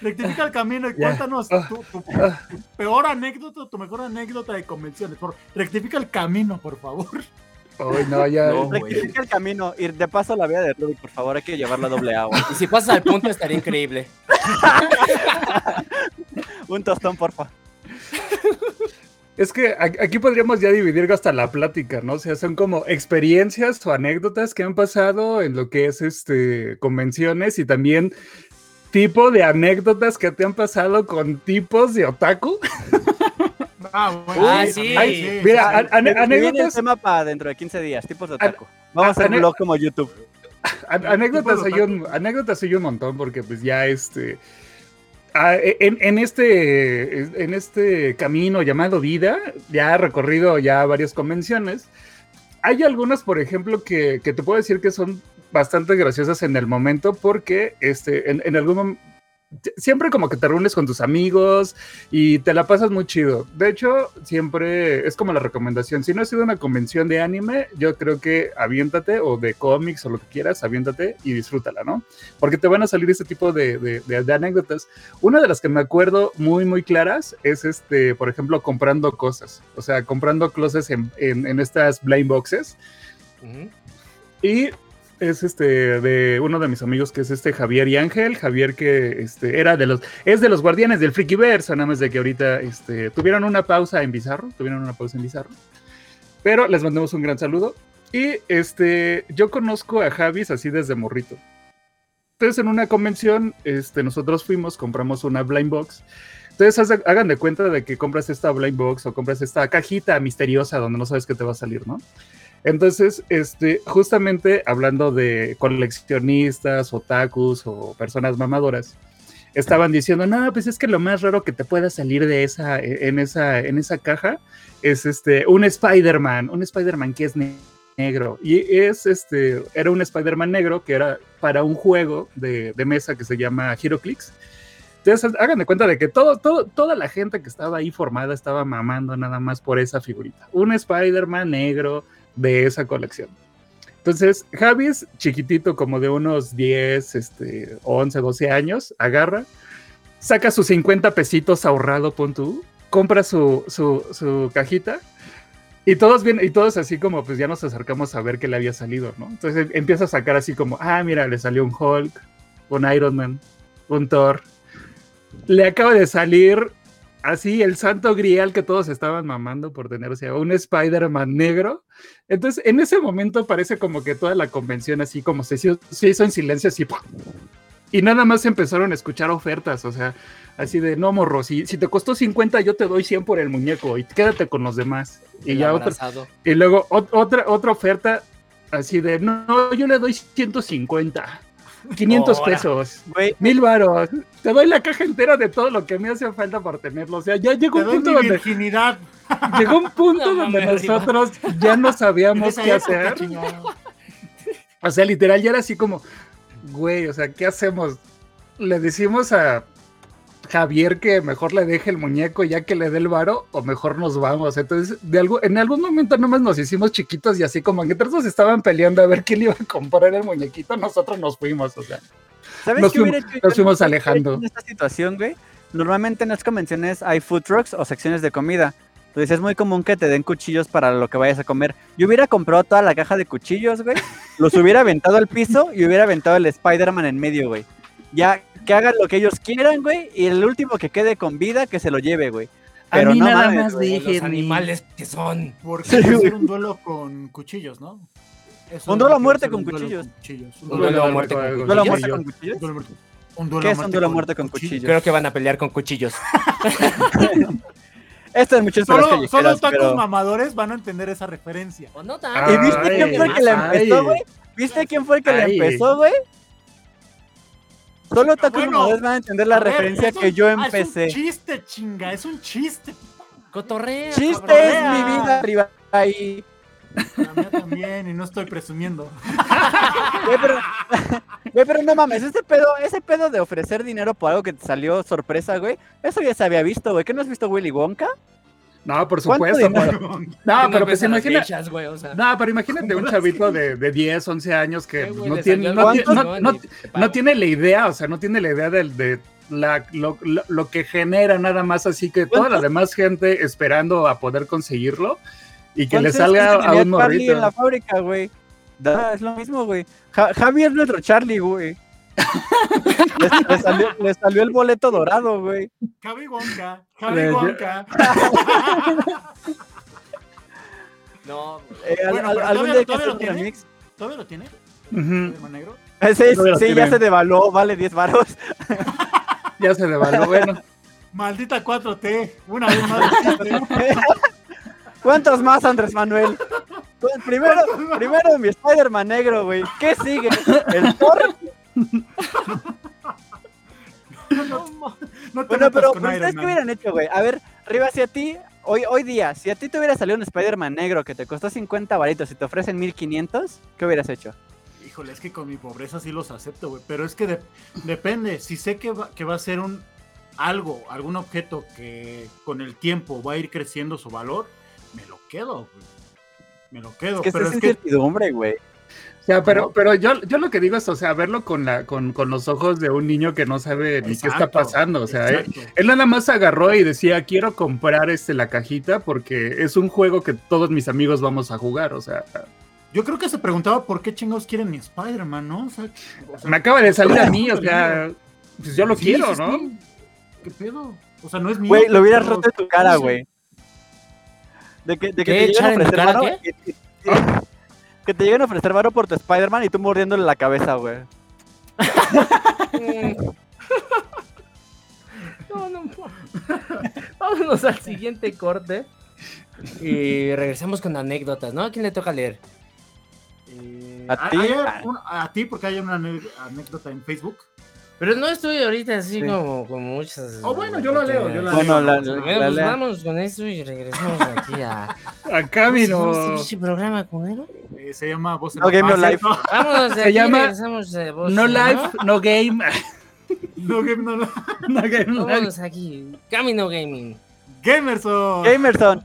rectifica el camino y cuéntanos Ah. tu, tu- tu peor anécdota, tu mejor anécdota de convenciones. Por, rectifica el camino, por favor. Ay, no, ya. No, el camino. Y de paso la vida de Rubik, por favor, hay que llevarla a doble agua. Y si pasas al punto estaría increíble. Un tostón, porfa. Es que aquí podríamos ya dividir hasta la plática, ¿no? O sea, son como experiencias o anécdotas que han pasado en lo que es este convenciones y también tipo de anécdotas que te han pasado con tipos de otaku. Ah, Ah, sí, sí. también, Mira, sí, el anécdotas, tema para dentro de 15 días, tipos de otaku. Vamos a hacer un blog como YouTube. an- anécdotas hay un, anécdotas hay un montón porque pues ya este ah, en, en este en este camino llamado vida ya he recorrido ya varias convenciones. Hay algunas, por ejemplo, que, que te puedo decir que son bastante graciosas en el momento porque este, en, en algún momento siempre como que te reúnes con tus amigos y te la pasas muy chido. De hecho, siempre es como la recomendación. Si no has sido una convención de anime, yo creo que aviéntate o de cómics o lo que quieras, aviéntate y disfrútala, ¿no? Porque te van a salir este tipo de, de- de- de anécdotas. Una de las que me acuerdo muy, muy claras es, este, por ejemplo, comprando cosas. O sea, comprando cosas en, en- en estas blind boxes. Y es este de uno de mis amigos que es este Javier y Ángel, Javier que este era de los es de los guardianes del Frikiverso, nada más de que ahorita este tuvieron una pausa en Bizarro, tuvieron una pausa en Bizarro. Pero les mandamos un gran saludo y este yo conozco a Javis así desde morrito. Entonces en una convención este nosotros fuimos, compramos una blind box. Entonces hagan de cuenta de que compras esta blind box o compras esta cajita misteriosa donde no sabes qué te va a salir, ¿no? Entonces, este, justamente hablando de coleccionistas, otakus o personas mamadoras, estaban diciendo, no, pues es que lo más raro que te pueda salir de esa, en esa, en esa caja es este, un Spider-Man, un Spider-Man que es ne- negro. Y es este, era un Spider-Man negro que era para un juego de, de mesa que se llama HeroClix. Entonces, hagan de cuenta de que todo, todo, toda la gente que estaba ahí formada estaba mamando nada más por esa figurita. Un Spider-Man negro de esa colección. Entonces, Javi chiquitito, como de unos 10, este, 11, 12 años, agarra, saca sus 50 pesitos ahorrado, pon tú, compra su, su, su cajita y todos bien, y todos así como, pues ya nos acercamos a ver qué le había salido, ¿no? Entonces em- empieza a sacar así como, ah, mira, le salió un Hulk, un Iron Man, un Thor. Le acaba de salir así el santo grial que todos estaban mamando por tener, o sea, un Spider-Man negro. Entonces, en ese momento parece como que toda la convención así como se hizo, se hizo en silencio así. ¡pum! Y nada más empezaron a escuchar ofertas, o sea, así de, no, morro, si, si te costó 50, yo te doy 100 por el muñeco y quédate con los demás. Y El ya otra, y luego ot- otra, otra oferta así de, no, yo le doy 150, 500 Ahora. pesos, Güey, mil varos, te doy la caja entera de todo lo que me hace falta por tenerlo. O sea, ya llegó un punto donde, virginidad. llegó un punto No donde nosotros ya no sabíamos qué hacer. chingado. O sea, literal, ya era así como, güey, o sea, ¿qué hacemos? Le decimos a Javier que mejor le deje el muñeco ya que le dé el varo, o mejor nos vamos. Entonces, de algo, en algún momento nomás nos hicimos chiquitos y así como que todos estaban peleando a ver quién le iba a comprar el muñequito, nosotros nos fuimos, o sea. ¿sabes Nos qué hubiera fuimos- hecho nos fuimos alejando. En esta situación, güey, normalmente en las convenciones hay food trucks o secciones de comida. Entonces es muy común que te den cuchillos para lo que vayas a comer. Yo hubiera comprado toda la caja de cuchillos, güey. Los hubiera aventado al piso y hubiera aventado el Spider-Man en medio, güey. Ya que hagan lo que ellos quieran, güey. Y el último que quede con vida, que se lo lleve, güey. Pero no mames, güey. Como los animales que son. Porque Sí, güey. hacer un duelo con cuchillos, ¿no? Eso Un duelo lo a muerte con un cuchillos. cuchillos. Un duelo a muerte con con ¿Duelo a cuchillos. muerte con cuchillos? Un duelo a un ¿Qué a es un duelo a muerte con cuchillos? Creo que van a pelear con cuchillos. Esto es muchas Solo, solo tacos pero... mamadores van a entender esa referencia. O no tanto. ¿Y viste quién fue el que le Ay. empezó, güey? ¿Viste quién fue el que le Ay. empezó, güey? Solo Taku Bueno, Mamadores van a entender la A ver, referencia un- que yo ah, empecé. Es un chiste, chinga, es un chiste. Cotorrea. Chiste es mi vida arriba ahí. La mía también, y no estoy presumiendo. Güey, pero, güey, pero no mames, ese pedo, ese pedo de ofrecer dinero por algo que te salió sorpresa, güey, eso ya se había visto, güey. ¿Qué no has visto Willy Wonka? No, por ¿Cuánto supuesto. pero- Que No, no pero pues a imagina. fechas, güey, o sea. No, pero imagínate un chavito de, de 10, 11 años que pues, no, tiene, no, no- no- no tiene la idea, o sea, no tiene la idea del, de la, lo, lo- lo que genera nada más, así que toda la demás gente esperando a poder conseguirlo y que le ¿Cuántos salga años a tenía un morrito. en la fábrica, güey. Da, es lo mismo, güey. Ja- Javi es nuestro Charlie, güey. Le, le salió, le salió el boleto dorado, güey. Javi Wonka, Javi Wonka. No, Eh, al- Bueno, al- algún todavía- día todavía lo tiene. ¿Todavía lo tiene? Ujú, ¿Spider-Man negro? Eh, sí, lo sí, ya se devaluó, vale 10 varos. Ya se devaluó, bueno. Maldita 4T, una vez más. ¿Cuántos más, Andrés Manuel? Pues, Primero, primero mi Spider-Man negro, güey. ¿Qué sigue? ¿El Thor? No te Bueno, pero con ¿ustedes Iron qué hubieran hecho, güey? A ver, Riva, si a ti, hoy, hoy día, si a ti te hubiera salido un Spider-Man negro que te costó 50 varitos y te ofrecen 1500, ¿qué hubieras hecho? Híjole, es que con mi pobreza sí los acepto, güey. Pero es que de- depende. Si sé que va, que va a ser un algo, algún objeto que con el tiempo va a ir creciendo su valor, me lo quedo, güey. Me lo quedo. Es que pero es es que incertidumbre, güey. Sea, pero, pero yo, yo lo que digo es, o sea, verlo con, la, con, con los ojos de un niño que no sabe ni qué está pasando. O sea, él, nada más agarró y decía, quiero comprar este, la cajita porque es un juego que todos mis amigos vamos a jugar. O sea, Yo creo que se preguntaba por qué chingados quieren mi Spider-Man, ¿no? O sea, o sea, me acaba de salir a mí, o sea, pues yo lo sí, quiero, ¿no? sí. ¿Qué pedo? O sea, no es mío. Güey, lo hubieras roto en tu cara, güey. De que, de que ¿Qué, te echar en tu cara, qué? Que te lleguen a ofrecer varo por tu Spider-Man y tú mordiéndole la cabeza, güey. No, no. Vámonos al siguiente corte. Y regresamos con anécdotas, ¿no? ¿A quién le toca leer? Eh, ¿A ¿hay- ti? a ti, porque hay una anécdota en Facebook. Pero no estoy ahorita así Sí. como, como muchas. Oh, bueno, yo la leo, yo la Bueno, la, Bueno, la- pues la- vamos con eso y regresamos aquí a. Acá ¿Cómo se vino. llama este programa, culero? Eh, se llama Voz en No. Game, no Life. de Se aquí llama de voz, No life, no game. No Game, no, no. No game, no life. Vámonos aquí. Camino Gaming. Gamerson. Gamerson.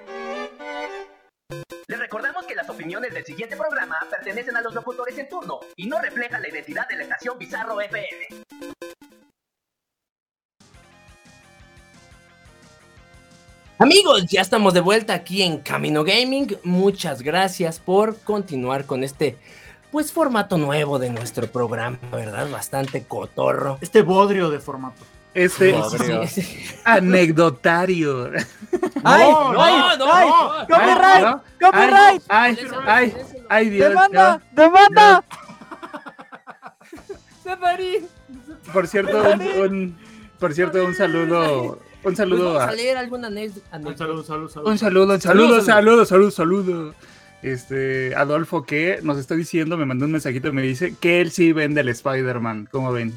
Les recordamos que las opiniones del siguiente programa pertenecen a los locutores en turno y no reflejan la identidad de la estación Bizarro FM. Amigos, ya estamos de vuelta aquí en Camino Gaming. Muchas gracias por continuar con este pues formato nuevo de nuestro programa, ¿verdad? Bastante cotorro. Este bodrio de formato. Este Bodrio. Sí, sí. anecdotario. ¡Ay! No, ¡Ay! no, ¡Ay! no. ¡Copyright! ¿no? ¡Copyright! Ay, ay, ay, Dios. ¡Demanda! no. ¡Demanda! Severín. Por cierto, un, un- por cierto, un saludo, un Pues saludo vamos a, leer alguna anécdota. Un saludo, saludo, saludo. un saludo, un Saludos, saludo, saludo, saludo, saludo. Este, Adolfo que nos está diciendo, me mandó un mensajito y me dice que él sí vende el Spider-Man, ¿cómo ven?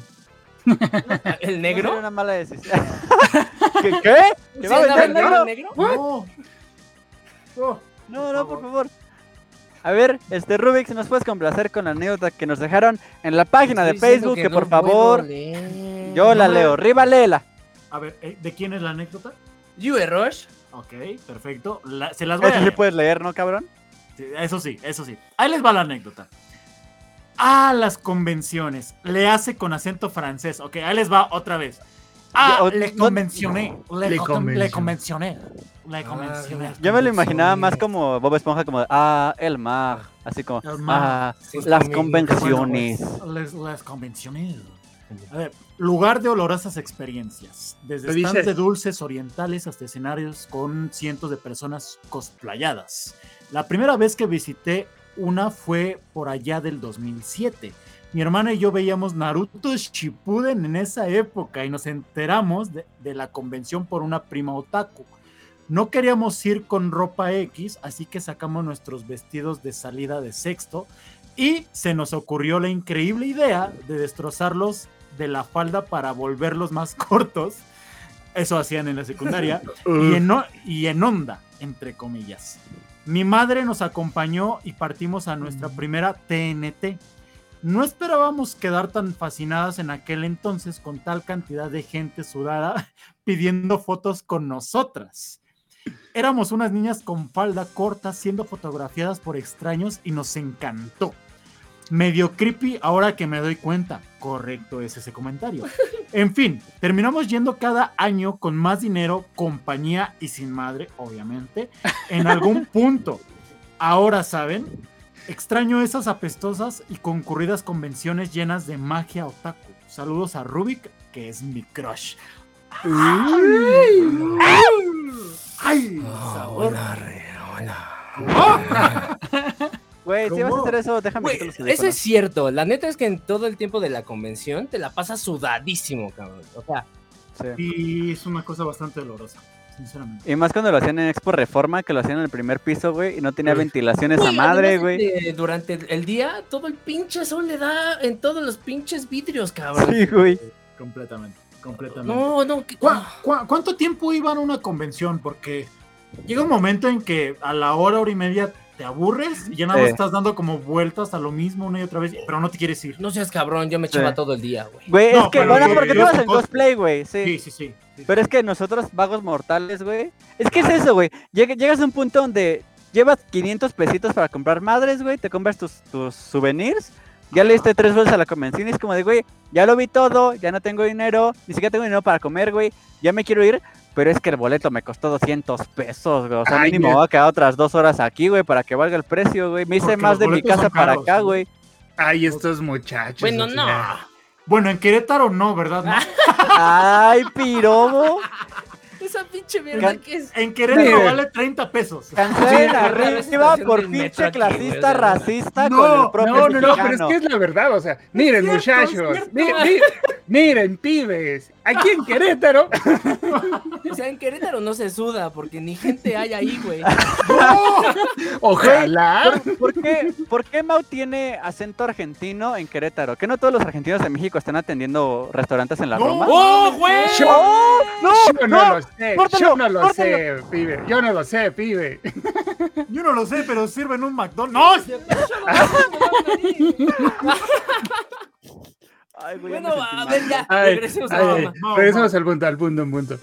¿El negro? una mala decisión. ¿Qué? ¿Qué? ¿Que ¿Sí va a vender negro? negro? No. No. No, no, por favor. A ver, este Rubik, si nos puedes complacer con la anécdota que nos dejaron en la página de Facebook, que, no por favor, leer. yo la leo. Riva, léela. A ver, eh, ¿de quién es la anécdota? You Rush. Ok, perfecto. La- se las voy a leer. puedes leer, ¿no, cabrón? Sí, Eso sí, eso sí. Ahí les va la anécdota. A las convenciones. Le hace con acento francés. Ok, ahí les va otra vez. Ah, o- le no- convencioné. Le, Le con- convencioné. le convencioné. Le convencioné. Yo me lo imaginaba más como Bob Esponja, como, ah, el mag, así como, El mag. ah, Sí, las convenciones. Bueno, pues, les, les convencioné. A ver, lugar de olorosas experiencias. Desde dice- stands de dulces orientales hasta escenarios con cientos de personas cosplayadas. La primera vez que visité una fue por allá del 2007. Mi hermana y yo veíamos Naruto Shippuden en esa época y nos enteramos de, de la convención por una prima otaku. No queríamos ir con ropa X, así que sacamos nuestros vestidos de salida de sexto y se nos ocurrió la increíble idea de destrozarlos de la falda para volverlos más cortos. Eso hacían en la secundaria. y, en, o- y en onda, entre comillas. Mi madre nos acompañó y partimos a nuestra primera TNT. No esperábamos quedar tan fascinadas en aquel entonces con tal cantidad de gente sudada pidiendo fotos con nosotras. Éramos unas niñas con falda corta siendo fotografiadas por extraños y nos encantó. Medio creepy ahora que me doy cuenta. Correcto es ese comentario. En fin, terminamos yendo cada año con más dinero, compañía y sin madre, obviamente, en algún punto. Ahora saben, extraño esas apestosas y concurridas convenciones llenas de magia otaku. Saludos a Rubik, que es mi crush. ¡Ay! sabor. Güey, si vas a hacer eso, déjame Güey, eso es cierto. La neta es que en todo el tiempo de la convención te la pasas sudadísimo, cabrón. O sea, Sí. Y es una cosa bastante dolorosa, sinceramente. Y más cuando lo hacían en Expo Reforma, que lo hacían en el primer piso, güey, y no tenía Uf. ventilación esa güey, madre, güey. Durante el- día, todo el pinche sol le da en todos los pinches vidrios, cabrón. Sí, güey. Completamente, completamente. No, no, que- ¿Cuá- cuá- cuánto tiempo iban a una convención? Porque llega un momento en que a la hora, hora y media te aburres y ya nada más Sí. estás dando como vueltas a lo mismo una y otra vez, pero no te quieres ir. no seas cabrón, yo me Sí. echaba todo el día, güey. Güey, No, es que, bueno, porque tú vas en cosplay, güey, sí. Sí, sí, sí. sí. Pero es que nosotros, vagos mortales, güey. Es que es eso, güey. Llega- Llegas a un punto donde llevas 500 pesitos para comprar madres, güey. Te compras tus, tus souvenirs. Ya le diste tres veces a la convención y es como de, güey, ya lo vi todo, ya no tengo dinero, ni siquiera tengo dinero para comer, güey. Ya me quiero ir, pero es que el boleto me costó 200 pesos, güey. O sea, Ay, mínimo mira. voy a quedar otras dos horas aquí, güey, para que valga el precio, güey. Me hice Porque más de mi casa para acá, güey. Ay, estos muchachos. Bueno, no. Bueno, en Querétaro no, ¿verdad? No. Ay, pirobo. Esa pinche mierda Can- que es. En Querétaro Mire. vale 30 pesos. Cancelen Sí, arriba por pinche aquí, clasista, verdad. racista No, con el propio No, no, no, pero es que es la verdad, o sea, miren cierto, muchachos, cierto. mi- mi- miren pibes, aquí en Querétaro, O sea, en Querétaro no se suda porque ni gente hay ahí, güey. ojalá, ¿Por, por qué, ¿Por qué Mau tiene acento argentino en Querétaro? ¿Que no todos los argentinos de México están atendiendo restaurantes en la No. Roma? ¡Oh, güey! ¡Oh, no! yo no, lo sé, córtalo, yo no lo córtalo. sé, pibe, yo no lo sé, pibe. Yo no lo sé, pero sirven un McDonald's. ¡No! Ay, güey, Bueno, a ver, ya, Ay, regresemos a ay. No, regresemos no. al punto, al punto, al punto.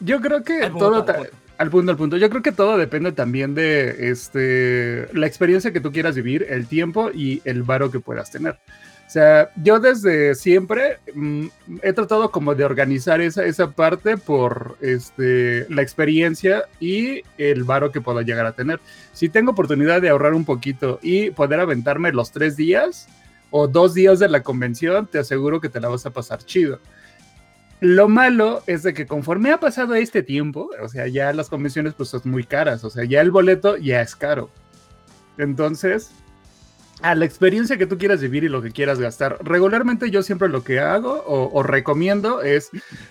Yo creo que Al punto, todo, al punto. al punto, al punto. Yo creo que todo depende también de este la experiencia que tú quieras vivir, el tiempo y el varo que puedas tener. O sea, yo desde siempre mm, he tratado como de organizar esa, esa parte por este, la experiencia y el varo que pueda llegar a tener. Si tengo oportunidad de ahorrar un poquito y poder aventarme los tres días o dos días de la convención, te aseguro que te la vas a pasar chido. Lo malo es de que conforme ha pasado este tiempo, o sea, ya las convenciones pues son muy caras, o sea, ya el boleto ya es caro. Entonces, a la experiencia que tú quieras vivir y lo que quieras gastar. Regularmente yo siempre lo que hago o, recomiendo es,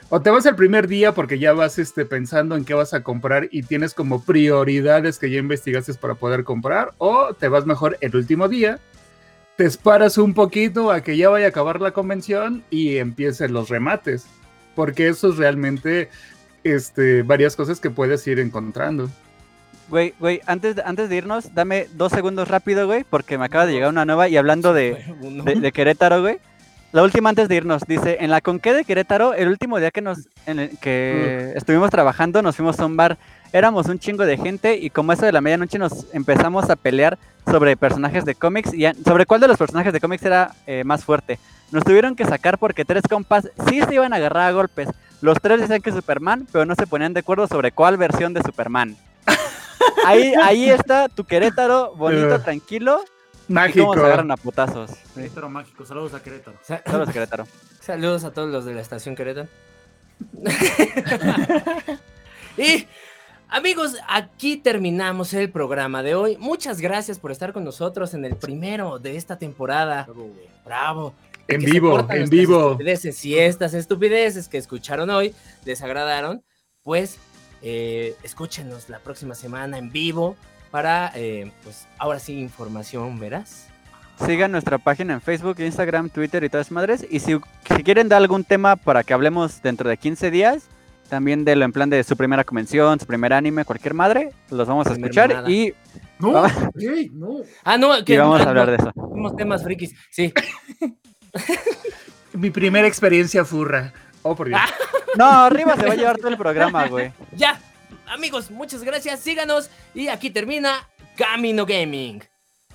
o te vas el primer día porque ya vas este, pensando en qué vas a comprar y tienes como prioridades que ya investigaste para poder comprar, o te vas mejor el último día, te esparas un poquito a que ya vaya a acabar la convención y empiecen los remates, porque eso es realmente este, varias cosas que puedes ir encontrando. Güey, güey, antes, de- antes de irnos, dame dos segundos rápido, güey, porque me acaba de llegar una nueva y hablando de, Uno. de, de Querétaro, güey. La última antes de irnos, dice, en la Conque de Querétaro, el último día que nos en el que estuvimos trabajando, nos fuimos a un bar. Éramos un chingo de gente y como eso de la medianoche nos empezamos a pelear sobre personajes de cómics y sobre cuál de los personajes de cómics era eh, más fuerte. Nos tuvieron que sacar porque tres compas sí se iban a agarrar a golpes. Los tres decían que Superman, pero no se ponían de acuerdo sobre cuál versión de Superman. Ahí, ahí está tu Querétaro, bonito, Eh. tranquilo. Y Mágico. cómo se agarran a putazos. Sí, Querétaro mágico, saludos a Querétaro. Sa- Saludos, Querétaro. Saludos a todos los de la estación Querétaro. y amigos, aquí terminamos el programa de hoy. Muchas gracias por estar con nosotros en el primero de esta temporada. Bravo. En vivo, en vivo. estupideces. Si estas estupideces que escucharon hoy les agradaron, pues eh, escúchenos la próxima semana en vivo para, eh, pues ahora sí, información, ¿verás? Sigan nuestra página en Facebook, Instagram, Twitter y todas madres. Y si, si quieren dar algún tema para que hablemos dentro de 15 días, también de lo en plan de su primera convención, su primer anime, cualquier madre, los vamos a escuchar y, No, no. Ah, no, y vamos no, a hablar de eso. Tenemos temas frikis, sí. Mi primera experiencia furra. Oh, por Dios. No, arriba se va a llevar todo el programa, güey. Ya, amigos, muchas gracias, síganos y aquí termina Camino Gaming.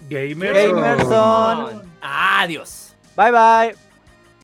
Gamer. Gamerson. Adiós. Bye bye.